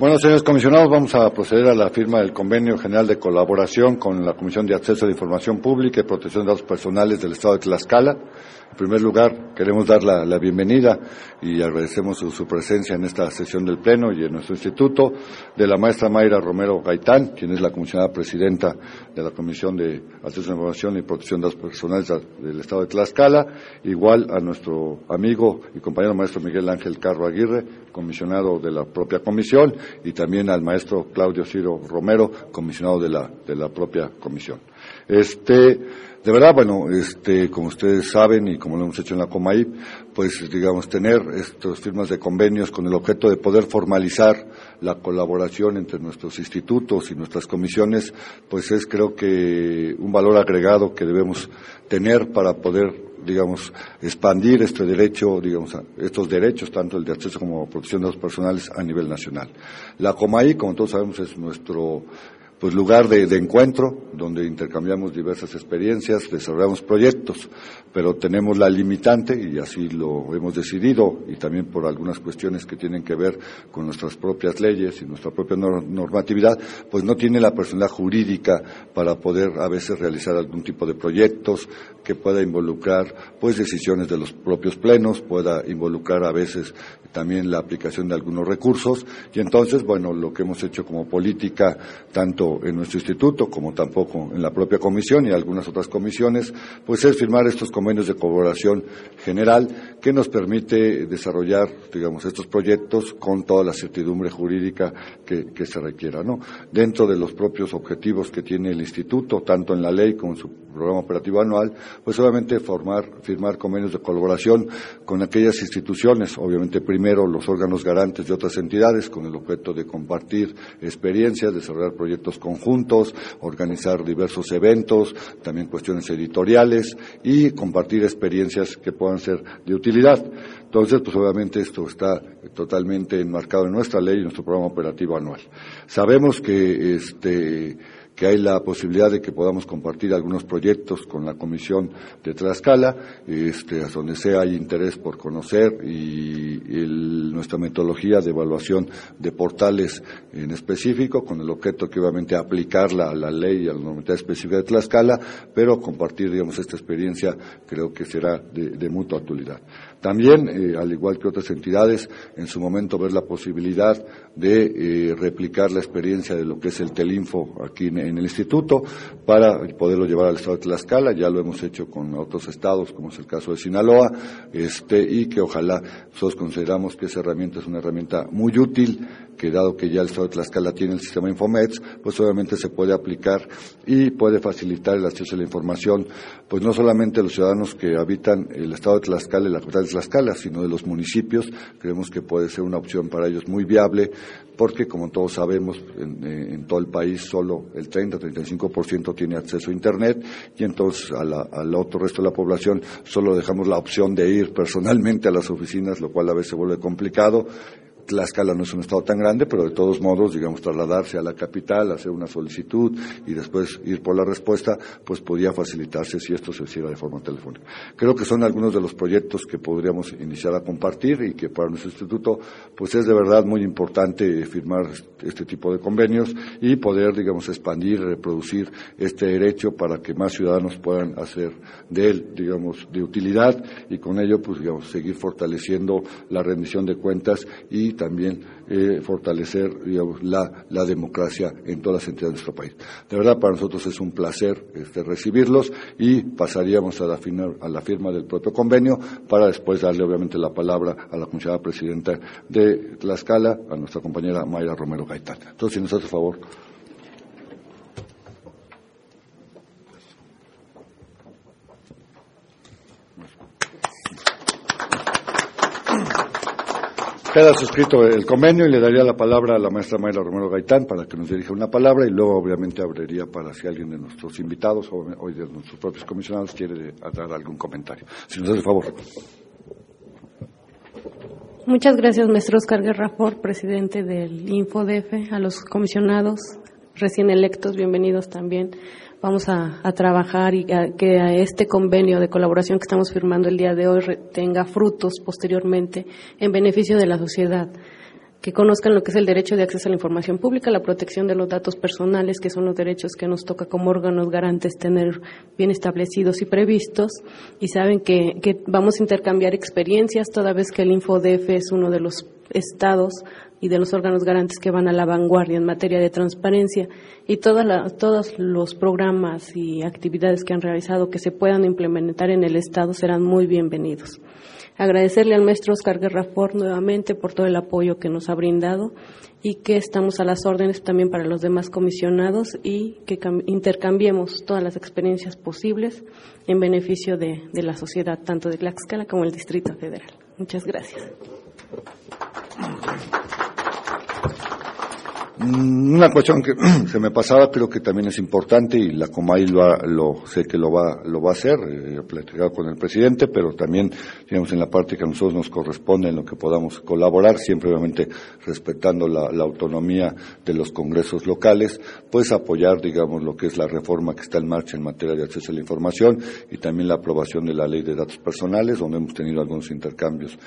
Bueno, señores comisionados, vamos a proceder a la firma del Convenio General de Colaboración con la Comisión de Acceso a la Información Pública y Protección de Datos Personales del Estado de Tlaxcala. En primer lugar, queremos dar la, bienvenida y agradecemos su, presencia en esta sesión del Pleno y en nuestro instituto de la maestra Mayra Romero Gaitán, quien es la comisionada presidenta de la Comisión de Acceso a la Información y Protección de Datos Personales del Estado de Tlaxcala, igual a nuestro amigo y compañero maestro Miguel Ángel Carro Aguirre, comisionado de la propia comisión, y también al maestro Claudio Ciro Romero, comisionado de la, de la propia comisión. Este, de verdad, bueno, este, como ustedes saben y como lo hemos hecho en la Comaip, pues digamos tener estas firmas de convenios con el objeto de poder formalizar la colaboración entre nuestros institutos y nuestras comisiones, pues es creo que un valor agregado que debemos tener para poder digamos, expandir este derecho, digamos, estos derechos, tanto el de acceso como protección de los personales a nivel nacional. La COMAI, como todos sabemos, es nuestro pues lugar de, encuentro donde intercambiamos diversas experiencias, desarrollamos proyectos, pero tenemos la limitante y así lo hemos decidido y también por algunas cuestiones que tienen que ver con nuestras propias leyes y nuestra propia normatividad, pues no tiene la personalidad jurídica para poder a veces realizar algún tipo de proyectos que pueda involucrar pues decisiones de los propios plenos, pueda involucrar a veces también la aplicación de algunos recursos y entonces, bueno, lo que hemos hecho como política, tanto en nuestro instituto como tampoco en la propia comisión y algunas otras comisiones, pues es firmar estos convenios de colaboración general que nos permite desarrollar, digamos, estos proyectos con toda la certidumbre jurídica que, que se requiera, ¿no? Dentro de los propios objetivos que tiene el instituto, tanto en la ley como en su programa operativo anual, pues obviamente formar, firmar convenios de colaboración con aquellas instituciones, obviamente primero los órganos garantes de otras entidades, con el objeto de compartir experiencias, desarrollar proyectos conjuntos, organizar diversos eventos, también cuestiones editoriales y compartir experiencias que puedan ser de utilidad. Entonces, pues obviamente esto está totalmente enmarcado en nuestra ley y en nuestro programa operativo anual. Sabemos que este que hay la posibilidad de que podamos compartir algunos proyectos con la Comisión de Tlaxcala, este, donde sea hay interés por conocer y nuestra metodología de evaluación de portales en específico, con el objeto que obviamente aplicarla a la ley y a la normativa específica de Tlaxcala, pero compartir, digamos, esta experiencia creo que será de, mutua utilidad. También, eh, al igual que otras entidades, en su momento ver la posibilidad de eh, replicar la experiencia de lo que es el Telinfo aquí en, el instituto para poderlo llevar al estado de Tlaxcala. Ya lo hemos hecho con otros estados, como es el caso de Sinaloa, este, y que ojalá nosotros consideramos que esa herramienta es una herramienta muy útil, que dado que ya el estado de Tlaxcala tiene el sistema Infomets, pues obviamente se puede aplicar y puede facilitar el acceso a la información, pues no solamente a los ciudadanos que habitan el estado de Tlaxcala y la capital de Tlaxcala, sino de los municipios. Creemos que puede ser una opción para ellos muy viable porque como todos sabemos, en, todo el país solo el 30-35% tiene acceso a Internet y entonces al otro resto de la población solo dejamos la opción de ir personalmente a las oficinas, lo cual a veces se vuelve complicado Tlaxcala no es un estado tan grande, pero de todos modos, digamos, trasladarse a la capital, hacer una solicitud y después ir por la respuesta, pues podía facilitarse si esto se hiciera de forma telefónica. Creo que son algunos de los proyectos que podríamos iniciar a compartir y que para nuestro instituto, pues es de verdad muy importante firmar este tipo de convenios y poder, digamos, expandir, reproducir este derecho para que más ciudadanos puedan hacer de él, digamos, de utilidad y con ello, pues, digamos, seguir fortaleciendo la rendición de cuentas y también eh, fortalecer la, democracia en todas las entidades de nuestro país. De verdad, para nosotros es un placer este, recibirlos y pasaríamos a la, a la firma del propio convenio para después darle, obviamente, la palabra a la comisionada presidenta de Tlaxcala, a nuestra compañera Mayra Romero Gaitán. Entonces, si nos hace favor. Queda suscrito el convenio y le daría la palabra a la maestra Mayra Romero Gaitán para que nos dirija una palabra y luego obviamente abriría para si alguien de nuestros invitados o de nuestros propios comisionados quiere dar algún comentario. Si nos hace favor. Muchas gracias, maestro Oscar Guerrafor, presidente del InfoDF, a los comisionados recién electos, bienvenidos también vamos a, trabajar y que a este convenio de colaboración que estamos firmando el día de hoy tenga frutos posteriormente en beneficio de la sociedad. que conozcan lo que es el derecho de acceso a la información pública, la protección de los datos personales, que son los derechos que nos toca como órganos garantes tener bien establecidos y previstos, y saben que, que vamos a intercambiar experiencias, toda vez que el InfoDF es uno de los estados y de los órganos garantes que van a la vanguardia en materia de transparencia y todos los programas y actividades que han realizado que se puedan implementar en el Estado serán muy bienvenidos. Agradecerle al maestro Oscar Guerra Ford nuevamente por todo el apoyo que nos ha brindado y que estamos a las órdenes también para los demás comisionados y que intercambiemos todas las experiencias posibles en beneficio de, la sociedad, tanto de Tlaxcala como del Distrito Federal. Muchas gracias. Mm, una cuestión que se me pasaba, creo que también es importante y la Comay lo, lo sé que lo va, lo va a hacer, eh, he platicado con el presidente, pero también, digamos, en la parte que a nosotros nos corresponde, en lo que podamos colaborar, siempre obviamente respetando la, la autonomía de los congresos locales, pues apoyar, digamos, lo que es la reforma que está en marcha en materia de acceso a la información y también la aprobación de la ley de datos personales, donde hemos tenido algunos intercambios,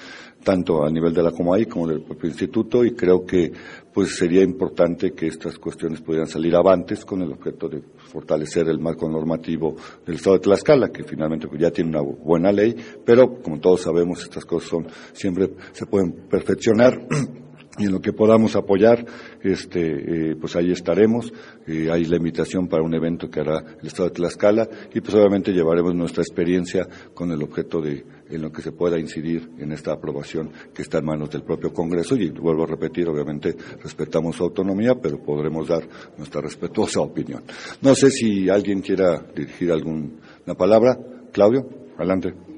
tanto a nivel de la Comay como del propio instituto, y creo que pues sería importante que estas cuestiones pudieran salir avantes con el objeto de fortalecer el marco normativo del Estado de Tlaxcala, que finalmente ya tiene una buena ley, pero como todos sabemos estas cosas son siempre se pueden perfeccionar y en lo que podamos apoyar, este, eh, pues ahí estaremos. Eh, hay la invitación para un evento que hará el Estado de Tlaxcala y pues obviamente llevaremos nuestra experiencia con el objeto de en lo que se pueda incidir en esta aprobación que está en manos del propio Congreso y vuelvo a repetir, obviamente respetamos su autonomía, pero podremos dar nuestra respetuosa opinión. No sé si alguien quiera dirigir alguna palabra. Claudio, adelante.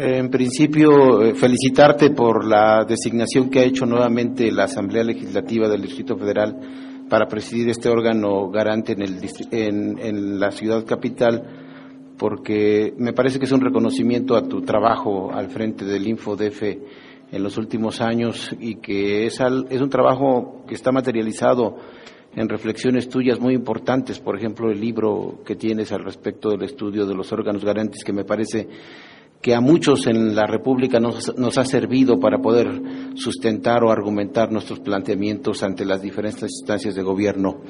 En principio, eh, felicitarte por la designación que ha hecho nuevamente la Asamblea Legislativa del Distrito Federal para presidir este órgano garante en, el, en, la ciudad capital, porque me parece que es un reconocimiento a tu trabajo al frente del InfoDF en los últimos años y que es, es un trabajo que está materializado en reflexiones tuyas muy importantes, por ejemplo, el libro que tienes al respecto del estudio de los órganos garantes, que me parece que a muchos en la República nos, nos, ha servido para poder sustentar o argumentar nuestros planteamientos ante las diferentes instancias de gobierno.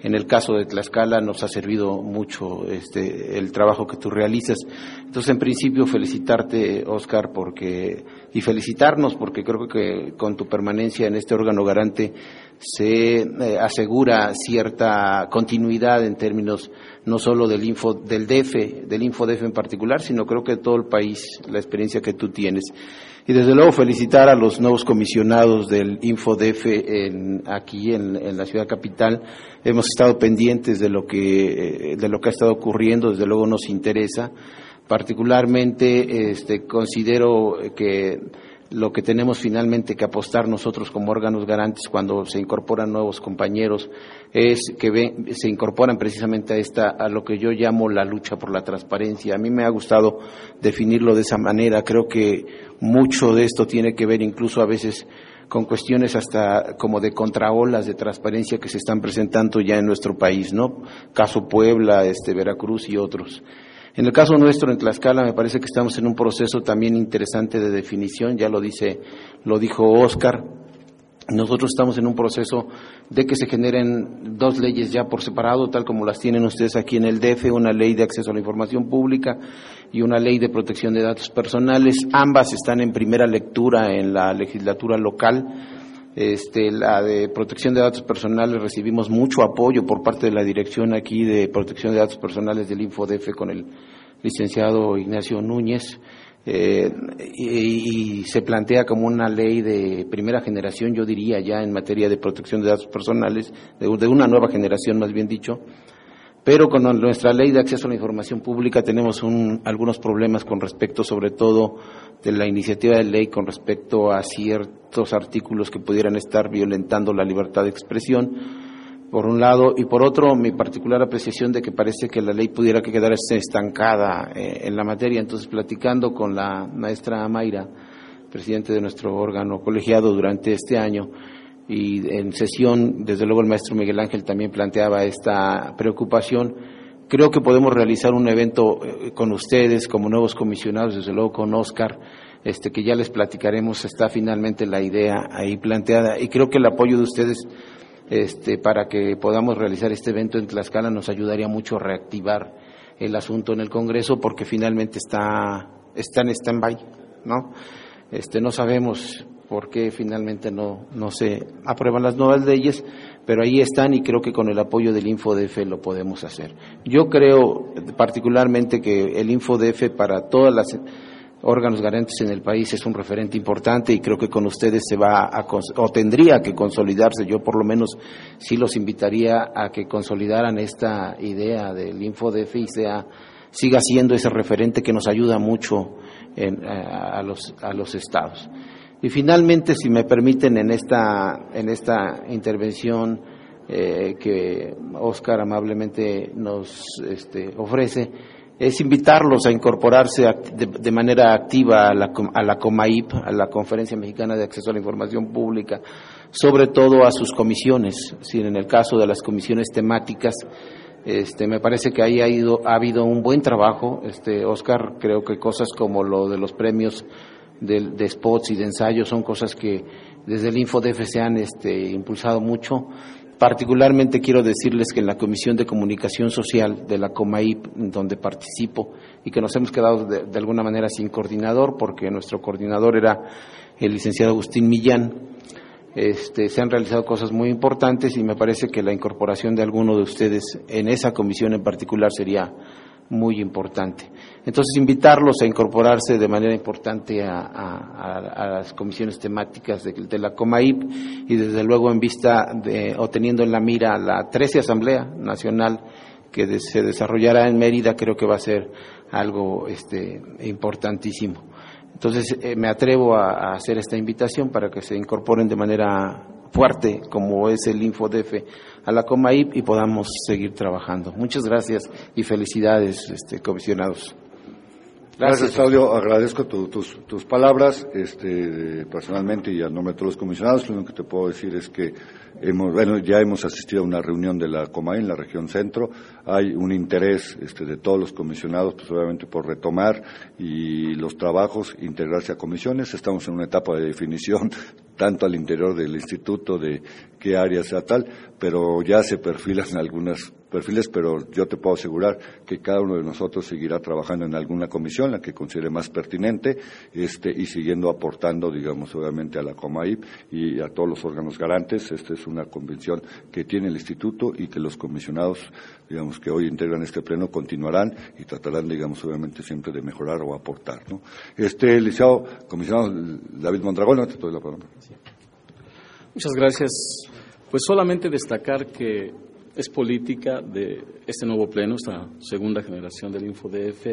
En el caso de Tlaxcala nos ha servido mucho este, el trabajo que tú realizas. Entonces, en principio, felicitarte, Oscar, porque, y felicitarnos, porque creo que con tu permanencia en este órgano garante se eh, asegura cierta continuidad en términos no solo del info del DF, del InfoDF en particular, sino creo que de todo el país, la experiencia que tú tienes. Y desde luego felicitar a los nuevos comisionados del InfoDF en, aquí en, la ciudad capital. Hemos estado pendientes de lo que eh, de lo que ha estado ocurriendo, desde luego nos interesa. Particularmente este, considero que lo que tenemos finalmente que apostar nosotros como órganos garantes cuando se incorporan nuevos compañeros es que se incorporan precisamente a esta a lo que yo llamo la lucha por la transparencia. A mí me ha gustado definirlo de esa manera. Creo que mucho de esto tiene que ver incluso a veces con cuestiones hasta como de contraolas de transparencia que se están presentando ya en nuestro país, ¿no? Caso Puebla, este Veracruz y otros. En el caso nuestro, en Tlaxcala, me parece que estamos en un proceso también interesante de definición, ya lo dice, lo dijo Oscar. Nosotros estamos en un proceso de que se generen dos leyes ya por separado, tal como las tienen ustedes aquí en el DF, una ley de acceso a la información pública y una ley de protección de datos personales. Ambas están en primera lectura en la legislatura local este, la de protección de datos personales recibimos mucho apoyo por parte de la dirección aquí de protección de datos personales del InfoDF con el licenciado Ignacio Núñez. Eh, y, se plantea como una ley de primera generación, yo diría ya en materia de protección de datos personales, de, una nueva generación más bien dicho, pero con nuestra ley de acceso a la información pública tenemos algunos problemas con respecto sobre todo de la iniciativa de ley con respecto a ciertos artículos que pudieran estar violentando la libertad de expresión, por un lado, y por otro, mi particular apreciación de que parece que la ley pudiera quedar estancada eh, en la materia. Entonces, platicando con la maestra Mayra, presidente de nuestro órgano colegiado durante este año, y en sesión, desde luego el maestro Miguel Ángel también planteaba esta preocupación, Creo que podemos realizar un evento eh, con ustedes como nuevos comisionados, desde luego con Oscar, este, que ya les platicaremos, está finalmente la idea ahí planteada. Y creo que el apoyo de ustedes este, para que podamos realizar este evento en Tlaxcala nos ayudaría mucho a reactivar el asunto en el Congreso porque finalmente está, está en stand-by, ¿no? Este, no sabemos por qué finalmente no, no se aprueban las nuevas leyes, pero ahí están y creo que con el apoyo del InfoDF lo podemos hacer. Yo creo particularmente que el InfoDF para todas las órganos garantes en el país es un referente importante y creo que con ustedes se va a, o tendría que consolidarse. Yo por lo menos sí los invitaría a que consolidaran esta idea del InfoDF y sea, siga siendo ese referente que nos ayuda mucho a, los, a los estados. Y finalmente, si me permiten, en esta, en esta intervención eh, que Oscar amablemente nos este, ofrece, es invitarlos a incorporarse de, manera activa a la, a la COMAIP, a la Conferencia Mexicana de Acceso a la Información Pública, sobre todo a sus comisiones. Si en el caso de las comisiones temáticas, este, me parece que ahí ha, ido, ha habido un buen trabajo. Este, Oscar, creo que cosas como lo de los premios de, de spots y de ensayos son cosas que desde el InfoDF se han este, impulsado mucho. Particularmente quiero decirles que en la Comisión de Comunicación Social de la COMAIP, donde participo, y que nos hemos quedado de, alguna manera sin coordinador, porque nuestro coordinador era el licenciado Agustín Millán, este, se han realizado cosas muy importantes y me parece que la incorporación de alguno de ustedes en esa comisión en particular sería muy importante. Entonces, invitarlos a incorporarse de manera importante a, las comisiones temáticas de, la COMAIP y, desde luego, en vista de, o teniendo en la mira la 13 Asamblea Nacional que se desarrollará en Mérida, creo que va a ser algo este, importantísimo. Entonces, eh, me atrevo a hacer esta invitación para que se incorporen de manera fuerte como es el InfoDF a la COMAIP y podamos seguir trabajando. Muchas gracias y felicidades, este, comisionados. Gracias, Claudio. Agradezco tus, tus, palabras este, personalmente y a nombre de todos los comisionados. Lo único que te puedo decir es que hemos, bueno, ya hemos asistido a una reunión de la COMAI en la región centro. Hay un interés este, de todos los comisionados, pues obviamente por retomar y los trabajos, integrarse a comisiones. Estamos en una etapa de definición tanto al interior del instituto de qué área sea tal, pero ya se perfilan algunas perfiles, pero yo te puedo asegurar que cada uno de nosotros seguirá trabajando en alguna comisión, la que considere más pertinente, este, y siguiendo aportando, digamos, obviamente a la COMAIP y a todos los órganos garantes. Esta es una convención que tiene el instituto y que los comisionados, digamos, que hoy integran este pleno continuarán y tratarán, digamos, obviamente siempre de mejorar o aportar, ¿no? Este, licenciado, comisionado David Mondragón, te doy la palabra. Muchas gracias. Pues solamente destacar que es política de este nuevo pleno, esta segunda generación del InfoDF,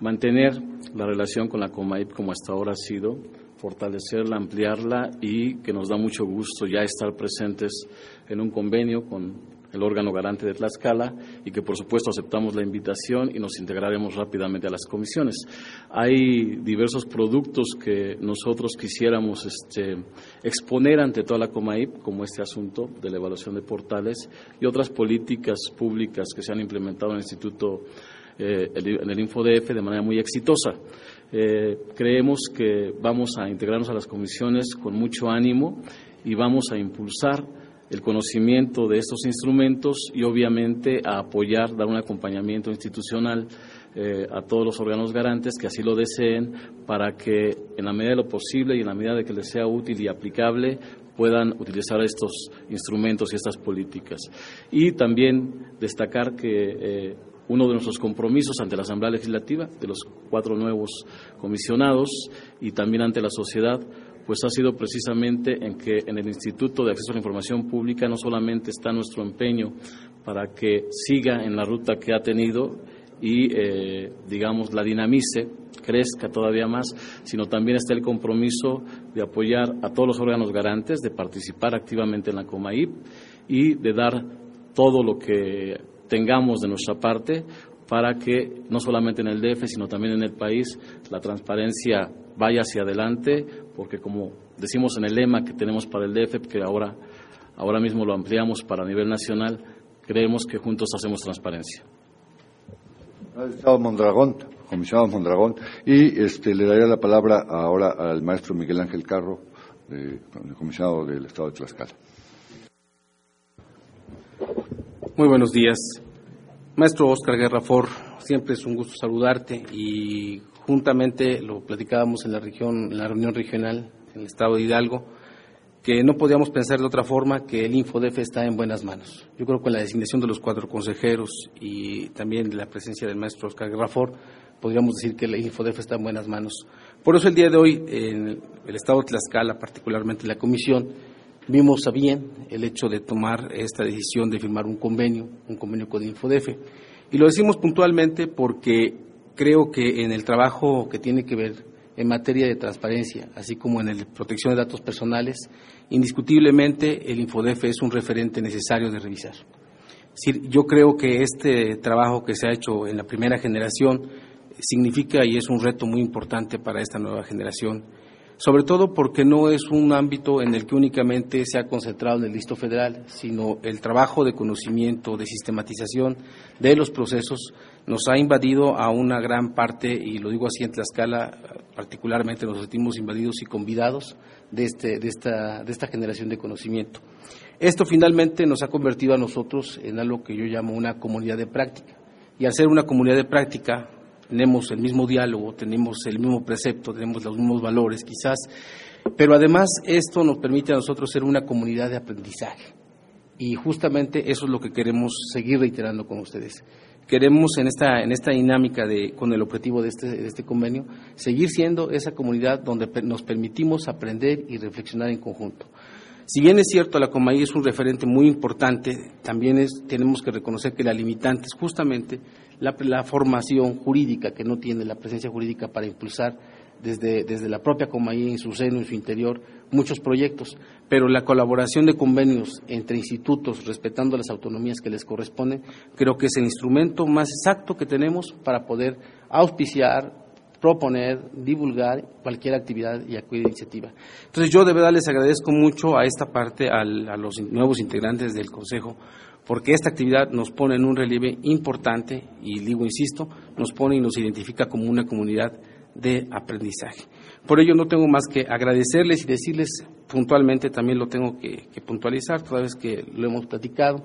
mantener la relación con la COMAIP como hasta ahora ha sido, fortalecerla, ampliarla y que nos da mucho gusto ya estar presentes en un convenio con el órgano garante de Tlaxcala, y que por supuesto aceptamos la invitación y nos integraremos rápidamente a las comisiones. Hay diversos productos que nosotros quisiéramos este, exponer ante toda la COMAIP, como este asunto de la evaluación de portales y otras políticas públicas que se han implementado en el Instituto, eh, en el InfoDF de manera muy exitosa. Eh, creemos que vamos a integrarnos a las comisiones con mucho ánimo y vamos a impulsar el conocimiento de estos instrumentos y obviamente a apoyar, dar un acompañamiento institucional eh, a todos los órganos garantes que así lo deseen para que en la medida de lo posible y en la medida de que les sea útil y aplicable puedan utilizar estos instrumentos y estas políticas. Y también destacar que eh, uno de nuestros compromisos ante la Asamblea Legislativa, de los cuatro nuevos comisionados y también ante la sociedad, pues ha sido precisamente en que en el Instituto de Acceso a la Información Pública no solamente está nuestro empeño para que siga en la ruta que ha tenido y, eh, digamos, la dinamice, crezca todavía más, sino también está el compromiso de apoyar a todos los órganos garantes, de participar activamente en la COMAIP y de dar todo lo que tengamos de nuestra parte para que no solamente en el DF, sino también en el país, la transparencia vaya hacia adelante, porque como decimos en el lema que tenemos para el DF, que ahora, ahora mismo lo ampliamos para nivel nacional, creemos que juntos hacemos transparencia. Mondragón. comisionado Mondragón, y este, le daría la palabra ahora al maestro Miguel Ángel Carro, comisionado del Estado de Tlaxcala. Muy buenos días. Maestro Oscar Guerra For, siempre es un gusto saludarte y juntamente lo platicábamos en la región, en la reunión regional en el estado de Hidalgo, que no podíamos pensar de otra forma que el Infodef está en buenas manos. Yo creo que con la designación de los cuatro consejeros y también la presencia del maestro Oscar Grafort, podríamos decir que el Infodef está en buenas manos. Por eso el día de hoy, en el estado de Tlaxcala, particularmente la comisión, vimos a bien el hecho de tomar esta decisión de firmar un convenio, un convenio con el Infodef. Y lo decimos puntualmente porque creo que en el trabajo que tiene que ver en materia de transparencia, así como en la protección de datos personales, indiscutiblemente el Infodef es un referente necesario de revisar. yo creo que este trabajo que se ha hecho en la primera generación significa y es un reto muy importante para esta nueva generación, sobre todo porque no es un ámbito en el que únicamente se ha concentrado en el listo federal, sino el trabajo de conocimiento, de sistematización de los procesos nos ha invadido a una gran parte, y lo digo así en Tlaxcala, particularmente nos sentimos invadidos y convidados de, este, de, esta, de esta generación de conocimiento. Esto finalmente nos ha convertido a nosotros en algo que yo llamo una comunidad de práctica. Y al ser una comunidad de práctica, tenemos el mismo diálogo, tenemos el mismo precepto, tenemos los mismos valores quizás, pero además esto nos permite a nosotros ser una comunidad de aprendizaje. Y justamente eso es lo que queremos seguir reiterando con ustedes queremos en esta, en esta dinámica de, con el objetivo de este, de este convenio seguir siendo esa comunidad donde nos permitimos aprender y reflexionar en conjunto. Si bien es cierto, la Comaí es un referente muy importante, también es, tenemos que reconocer que la limitante es justamente la, formación jurídica que no tiene la presencia jurídica para impulsar desde, desde la propia Comaí en su seno, en su interior, muchos proyectos, pero la colaboración de convenios entre institutos, respetando las autonomías que les corresponden, creo que es el instrumento más exacto que tenemos para poder auspiciar, proponer, divulgar cualquier actividad y cualquier iniciativa. Entonces yo de verdad les agradezco mucho a esta parte, a los nuevos integrantes del Consejo, porque esta actividad nos pone en un relieve importante y digo, insisto, nos pone y nos identifica como una comunidad de aprendizaje. Por ello no tengo más que agradecerles y decirles puntualmente, también lo tengo que, puntualizar, toda vez que lo hemos platicado.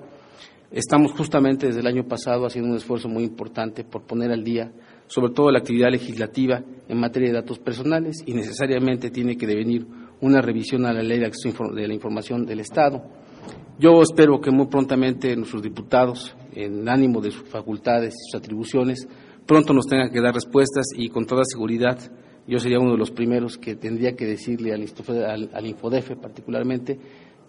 Estamos justamente desde el año pasado haciendo un esfuerzo muy importante por poner al día sobre todo la actividad legislativa en materia de datos personales y necesariamente tiene que devenir una revisión a la ley de acceso de la información del Estado. Yo espero que muy prontamente nuestros diputados, en ánimo de sus facultades y sus atribuciones, pronto nos tengan que dar respuestas y con toda seguridad yo sería uno de los primeros que tendría que decirle al, al, al Infodefe particularmente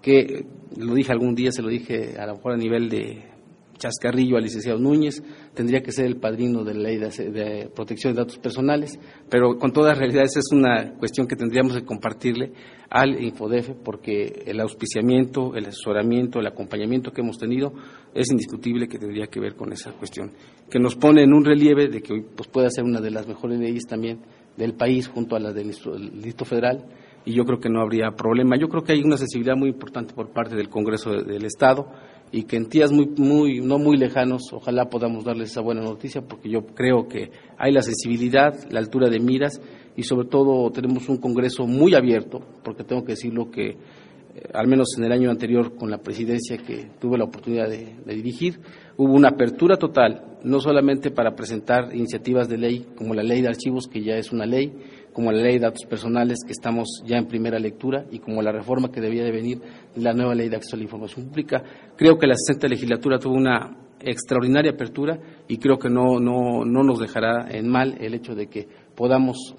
que lo dije algún día, se lo dije a lo mejor a nivel de chascarrillo al licenciado Núñez, tendría que ser el padrino de la ley de, protección de datos personales, pero con toda realidad esa es una cuestión que tendríamos que compartirle al Infodefe porque el auspiciamiento, el asesoramiento, el acompañamiento que hemos tenido es indiscutible que tendría que ver con esa cuestión, que nos pone en un relieve de que hoy pues, pueda ser una de las mejores leyes también del país junto a la del Distrito Federal y yo creo que no habría problema. Yo creo que hay una sensibilidad muy importante por parte del Congreso del Estado y que en días muy, muy, no muy lejanos ojalá podamos darles esa buena noticia porque yo creo que hay la sensibilidad, la altura de miras y sobre todo tenemos un Congreso muy abierto porque tengo que decirlo que eh, al menos en el año anterior con la presidencia que tuve la oportunidad de dirigir, hubo una apertura total, no solamente para presentar iniciativas de ley como la ley de archivos, que ya es una ley, como la ley de datos personales, que estamos ya en primera lectura, y como la reforma que debía de venir la nueva ley de acceso a la información pública. Creo que la 60 legislatura tuvo una extraordinaria apertura y creo que no, no, no nos dejará en mal el hecho de que podamos,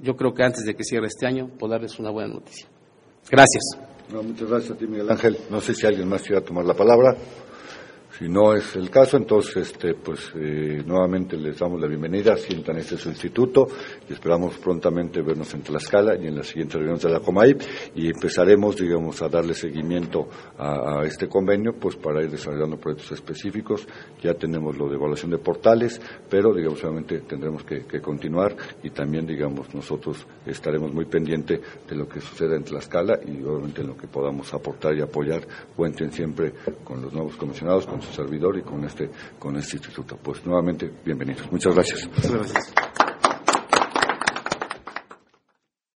yo creo que antes de que cierre este año, poderles una buena noticia. Gracias. muchas gracias a ti, Miguel Ángel. No sé si alguien más quiera tomar la palabra. Si no es el caso, entonces, este, pues eh, nuevamente les damos la bienvenida, sientan este su instituto y esperamos prontamente vernos en Tlaxcala y en las siguientes reuniones de la Comay y empezaremos, digamos, a darle seguimiento a, este convenio, pues para ir desarrollando proyectos específicos. Ya tenemos lo de evaluación de portales, pero, digamos, obviamente tendremos que, continuar y también, digamos, nosotros estaremos muy pendientes de lo que suceda en Tlaxcala y obviamente en lo que podamos aportar y apoyar. Cuenten siempre con los nuevos comisionados, con su servidor y con este, con este instituto. Pues nuevamente, bienvenidos. Muchas gracias. Muchas gracias.